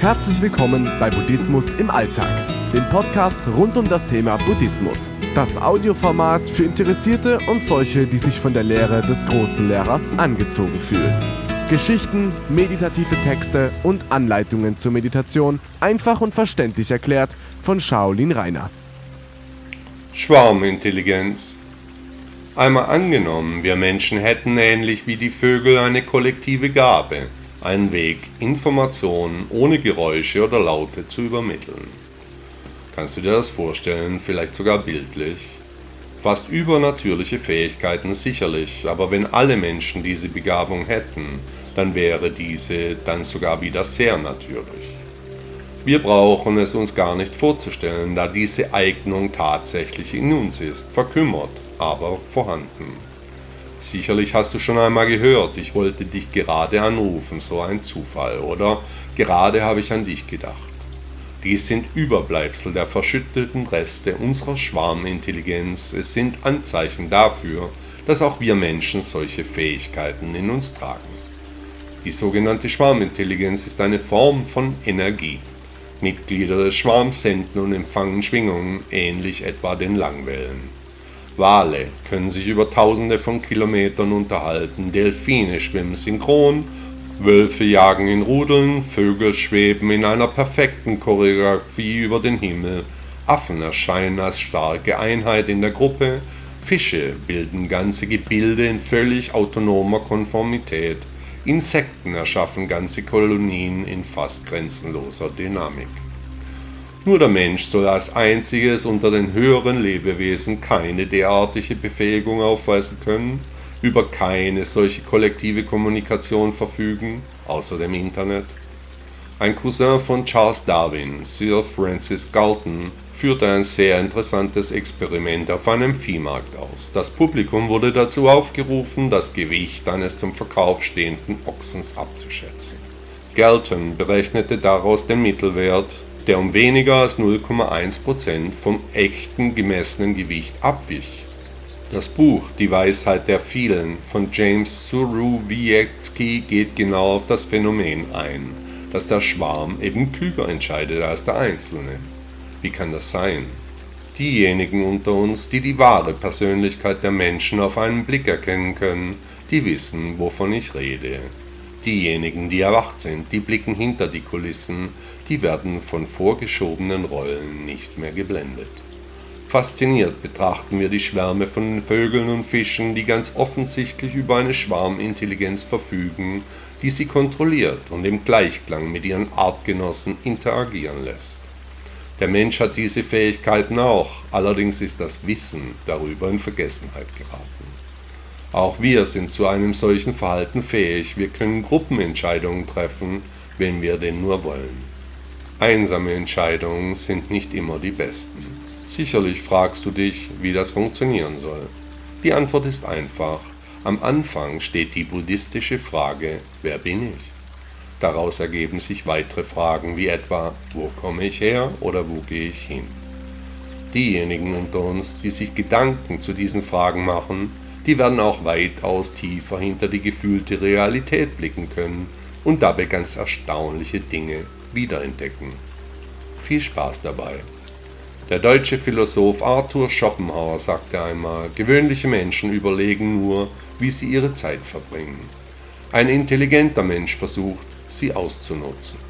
Herzlich willkommen bei Buddhismus im Alltag, dem Podcast rund um das Thema Buddhismus. Das Audioformat für Interessierte und solche, die sich von der Lehre des großen Lehrers angezogen fühlen. Geschichten, meditative Texte und Anleitungen zur Meditation einfach und verständlich erklärt von Shaolin Rainer. Schwarmintelligenz. Einmal angenommen, wir Menschen hätten ähnlich wie die Vögel eine kollektive Gabe, einen Weg, Informationen ohne Geräusche oder Laute zu übermitteln. Kannst du dir das vorstellen, vielleicht sogar bildlich? Fast übernatürliche Fähigkeiten sicherlich, aber wenn alle Menschen diese Begabung hätten, dann wäre diese dann sogar wieder sehr natürlich. Wir brauchen es uns gar nicht vorzustellen, da diese Eignung tatsächlich in uns ist, verkümmert, aber vorhanden. Sicherlich hast du schon einmal gehört, ich wollte dich gerade anrufen, so ein Zufall, oder gerade habe ich an dich gedacht. Dies sind Überbleibsel der verschütteten Reste unserer Schwarmintelligenz, es sind Anzeichen dafür, dass auch wir Menschen solche Fähigkeiten in uns tragen. Die sogenannte Schwarmintelligenz ist eine Form von Energie. Mitglieder des Schwarms senden und empfangen Schwingungen, ähnlich etwa den Langwellen. Wale können sich über tausende von Kilometern unterhalten, Delfine schwimmen synchron, Wölfe jagen in Rudeln, Vögel schweben in einer perfekten Choreografie über den Himmel, Affen erscheinen als starke Einheit in der Gruppe, Fische bilden ganze Gebilde in völlig autonomer Konformität, Insekten erschaffen ganze Kolonien in fast grenzenloser Dynamik. Nur der Mensch soll als einziges unter den höheren Lebewesen keine derartige Befähigung aufweisen können, über keine solche kollektive Kommunikation verfügen, außer dem Internet. Ein Cousin von Charles Darwin, Sir Francis Galton, führte ein sehr interessantes Experiment auf einem Viehmarkt aus. Das Publikum wurde dazu aufgerufen, das Gewicht eines zum Verkauf stehenden Ochsens abzuschätzen. Galton berechnete daraus den Mittelwert der um weniger als 0,1% vom echten gemessenen Gewicht abwich. Das Buch Die Weisheit der Vielen von James Surowiecki geht genau auf das Phänomen ein, dass der Schwarm eben klüger entscheidet als der Einzelne. Wie kann das sein? Diejenigen unter uns, die die wahre Persönlichkeit der Menschen auf einen Blick erkennen können, die wissen, wovon ich rede. Diejenigen, die erwacht sind, die blicken hinter die Kulissen, die werden von vorgeschobenen Rollen nicht mehr geblendet. Fasziniert betrachten wir die Schwärme von Vögeln und Fischen, die ganz offensichtlich über eine Schwarmintelligenz verfügen, die sie kontrolliert und im Gleichklang mit ihren Artgenossen interagieren lässt. Der Mensch hat diese Fähigkeiten auch, allerdings ist das Wissen darüber in Vergessenheit geraten. Auch wir sind zu einem solchen Verhalten fähig. Wir können Gruppenentscheidungen treffen, wenn wir denn nur wollen. Einsame Entscheidungen sind nicht immer die besten. Sicherlich fragst du dich, wie das funktionieren soll. Die Antwort ist einfach. Am Anfang steht die buddhistische Frage, wer bin ich? Daraus ergeben sich weitere Fragen wie etwa, wo komme ich her oder wo gehe ich hin? Diejenigen unter uns, die sich Gedanken zu diesen Fragen machen, die werden auch weitaus tiefer hinter die gefühlte Realität blicken können und dabei ganz erstaunliche Dinge wiederentdecken. Viel Spaß dabei. Der deutsche Philosoph Arthur Schopenhauer sagte einmal, gewöhnliche Menschen überlegen nur, wie sie ihre Zeit verbringen. Ein intelligenter Mensch versucht, sie auszunutzen.